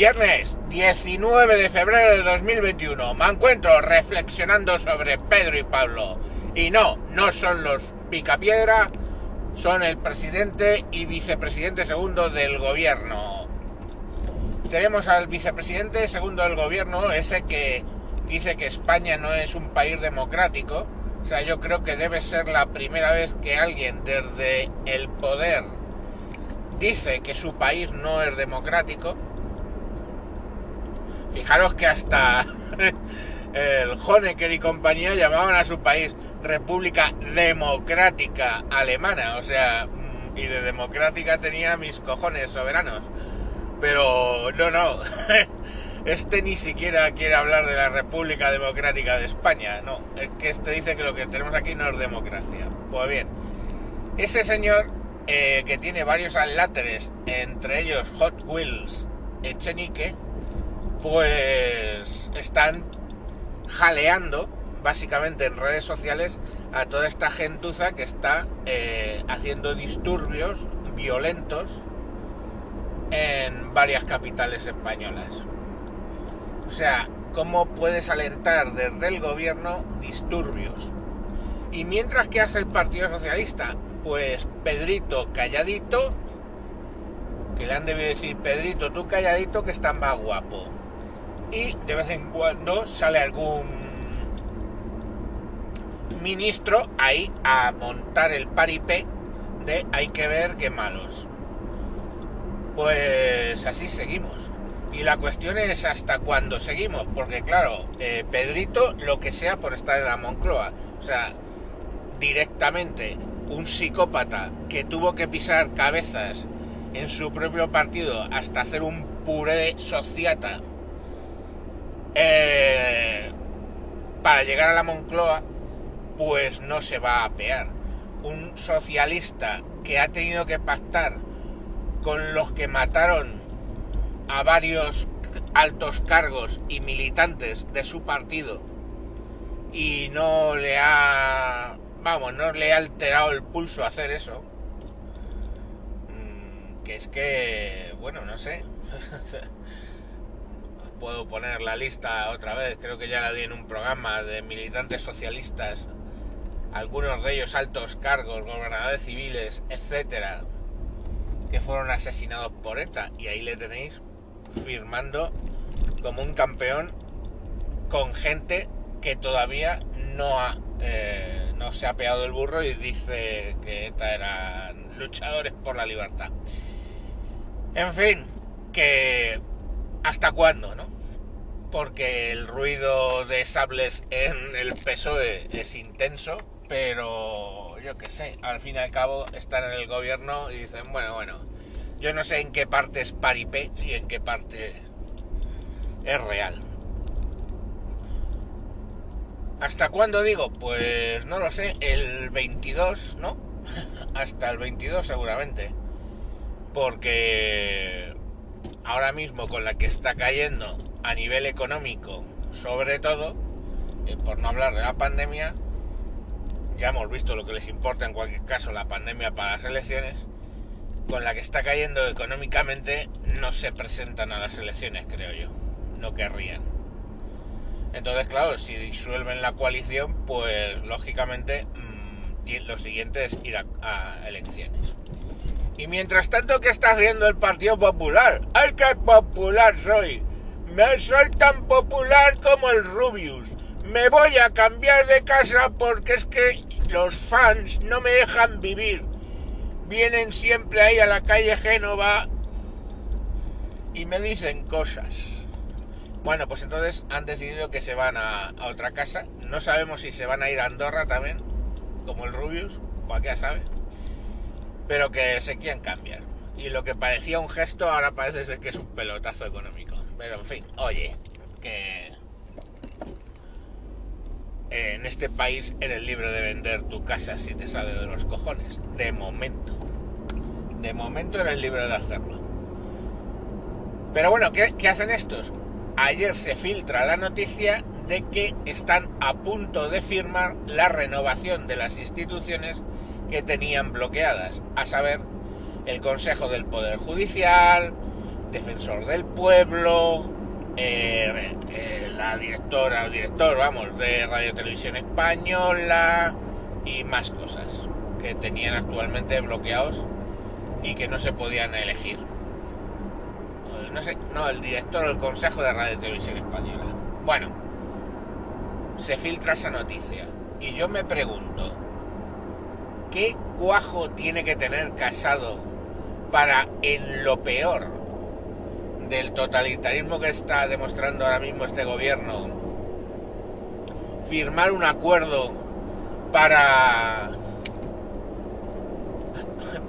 Viernes 19 de febrero de 2021. Me encuentro reflexionando sobre Pedro y Pablo. Y no, no son los picapiedra, son el presidente y vicepresidente segundo del gobierno. Tenemos al vicepresidente segundo del gobierno, ese que dice que España no es un país democrático. O sea, yo creo que debe ser la primera vez que alguien desde el poder dice que su país no es democrático Fijaros que hasta el Honecker y compañía llamaban a su país República Democrática Alemana, o sea, mm, y de democrática tenía mis cojones soberanos. Pero no, no, este ni siquiera quiere hablar de la República Democrática de España, no, es que este dice que lo que tenemos aquí no es democracia. Pues bien, ese señor eh, que tiene varios aláteres, entre ellos Hot Wheels Echenique, pues están jaleando básicamente en redes sociales a toda esta gentuza que está eh, haciendo disturbios violentos en varias capitales españolas. O sea, ¿cómo puedes alentar desde el gobierno disturbios? Y mientras que hace el Partido Socialista, pues Pedrito calladito, que le han debido decir, Pedrito, tú calladito que está más guapo y de vez en cuando sale algún ministro ahí a montar el paripé de hay que ver qué malos. Pues así seguimos. Y la cuestión es hasta cuándo seguimos, porque claro, eh, Pedrito lo que sea por estar en la Moncloa, o sea, directamente un psicópata que tuvo que pisar cabezas en su propio partido hasta hacer un puré sociata eh, para llegar a la Moncloa, pues no se va a pear. Un socialista que ha tenido que pactar con los que mataron a varios altos cargos y militantes de su partido y no le ha, vamos, no le ha alterado el pulso hacer eso. Mm, que es que, bueno, no sé. puedo poner la lista otra vez, creo que ya la di en un programa de militantes socialistas, algunos de ellos altos cargos, gobernadores civiles, etcétera, que fueron asesinados por ETA, y ahí le tenéis firmando como un campeón con gente que todavía no ha, eh, no se ha pegado el burro y dice que ETA eran luchadores por la libertad. En fin, que hasta cuándo, ¿no? Porque el ruido de sables en el PSOE es intenso, pero yo qué sé, al fin y al cabo están en el gobierno y dicen, bueno, bueno, yo no sé en qué parte es paripé y en qué parte es real. ¿Hasta cuándo digo? Pues no lo sé, el 22, ¿no? Hasta el 22 seguramente. Porque ahora mismo con la que está cayendo a nivel económico, sobre todo, eh, por no hablar de la pandemia, ya hemos visto lo que les importa en cualquier caso la pandemia para las elecciones, con la que está cayendo económicamente no se presentan a las elecciones, creo yo, no querrían. Entonces, claro, si disuelven la coalición, pues lógicamente mm, lo siguiente es ir a elecciones. Y mientras tanto, ¿qué está haciendo el Partido Popular? ¡Ay, qué popular soy! Me soy tan popular como el Rubius. Me voy a cambiar de casa porque es que los fans no me dejan vivir. Vienen siempre ahí a la calle Génova y me dicen cosas. Bueno, pues entonces han decidido que se van a, a, otra casa. No sabemos si se van a ir a Andorra también, como el Rubius, cualquiera sabe pero que se quieren cambiar. Y lo que parecía un gesto ahora parece ser que es un pelotazo económico. Pero en fin, oye, que en este país eres libre de vender tu casa si te sale de los cojones. De momento. De momento eres libre de hacerlo. Pero bueno, ¿qué, ¿qué, hacen estos? Ayer se filtra la noticia de que están a punto de firmar la renovación de las instituciones que tenían bloqueadas, a saber, el Consejo del Poder Judicial, defensor del pueblo, eh, eh, la directora, el director, vamos, de Radio Televisión Española y más cosas que tenían actualmente bloqueados y que no se podían elegir. No sé, no, el director del Consejo de Radio Televisión Española. Bueno, se filtra esa noticia y yo me pregunto, ¿qué cuajo tiene que tener casado para en lo peor del totalitarismo que está demostrando ahora mismo este gobierno firmar un acuerdo para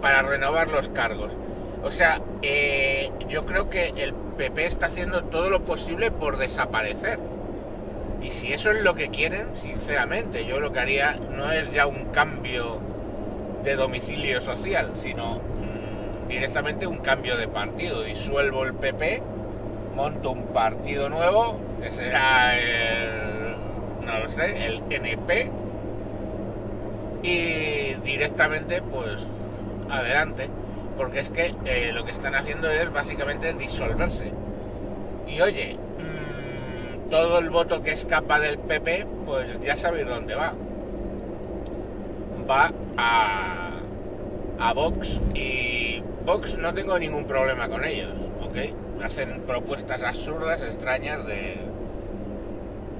para renovar los cargos. O sea, eh, yo creo que el PP está haciendo todo lo posible por desaparecer. Y si eso es lo que quieren, sinceramente, yo lo que haría no es ya un cambio de domicilio social, sino directamente un cambio de partido. Disuelvo el PP, monto un partido nuevo, que será el, no lo sé, el NP, y directamente pues adelante, porque es que eh, lo que están haciendo es básicamente disolverse. Y oye, mmm, todo el voto que escapa del PP, pues ya sabéis dónde va. Va a, a Vox y Vox no tengo ningún problema con ellos, ¿ok? Hacen propuestas absurdas, extrañas de...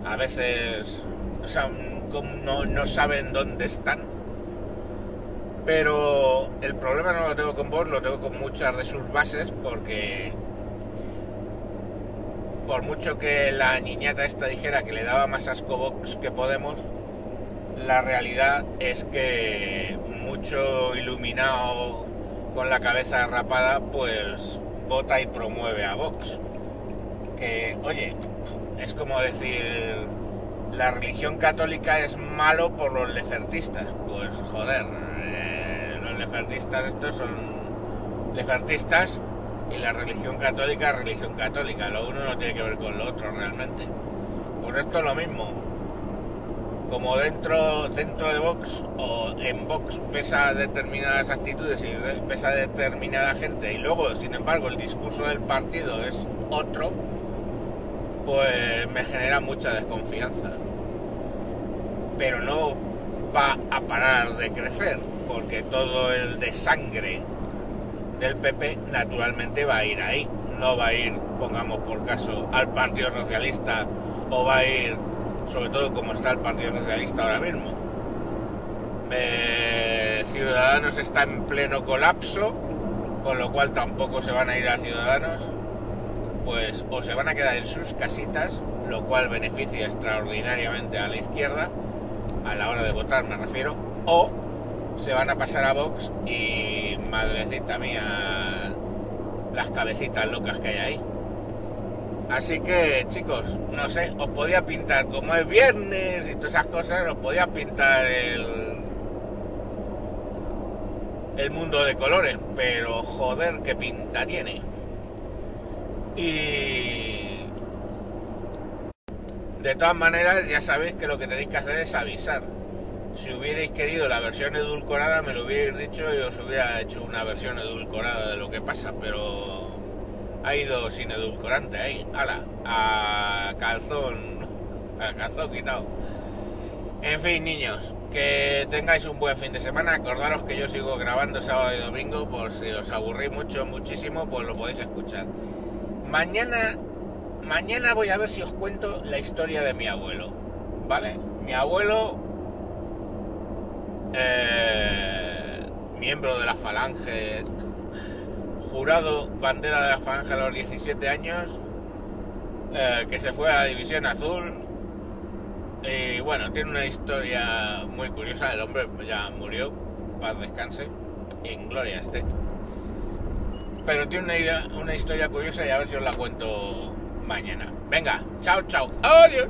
A veces, o sea, no, no saben dónde están pero el problema no lo tengo con vos, lo tengo con muchas de sus bases porque por mucho que la niñata esta dijera que le daba más asco Vox que Podemos, la realidad es que mucho iluminado con la cabeza rapada pues vota y promueve a Vox. Que, oye, es como decir, la religión católica es malo por los lefertistas. Pues joder, lefertistas estos son lefertistas y la religión católica es religión católica. Lo uno no tiene que ver con lo otro realmente. Pues esto es lo mismo. Como dentro, dentro de Vox o en Vox pesa determinadas actitudes y pesa determinada gente y luego, sin embargo, el discurso del partido es otro, pues me genera mucha desconfianza. Pero no va a parar de crecer porque todo el de sangre del PP naturalmente va a ir ahí. No va a ir, pongamos por caso, al Partido Socialista o va a ir, sobre todo como está el Partido Socialista ahora mismo. Ciudadanos está en pleno colapso, con lo cual tampoco se van a ir a Ciudadanos, pues o se van a quedar en sus casitas, lo cual beneficia extraordinariamente a la izquierda, a la hora de votar me refiero, o se van a pasar a Vox y madrecita mía, las cabecitas locas que hay ahí. Así que chicos, no sé, os podía pintar, como es viernes y todas esas cosas, os podía pintar el, el mundo de colores, pero joder, qué pinta tiene. Y de todas maneras, ya sabéis que lo que tenéis que hacer es avisar si hubierais querido la versión edulcorada me lo hubierais dicho y os hubiera hecho una versión edulcorada de lo que pasa, pero ha ido sin edulcorante ahí, ala, a calzón, a calzón quitado. En fin, niños, que tengáis un buen fin de semana. Acordaros que yo sigo grabando sábado y domingo, por si os aburrís mucho, muchísimo, pues lo podéis escuchar. Mañana, mañana voy a ver si os cuento la historia de mi abuelo, ¿vale? Mi abuelo eh, miembro de la Falange, jurado bandera de la Falange a los 17 años, eh, que se fue a la División Azul. Y bueno, tiene una historia muy curiosa. El hombre ya murió, paz descanse, en gloria esté. Pero tiene una, una historia curiosa y a ver si os la cuento mañana. Venga, chao, chao. Adiós.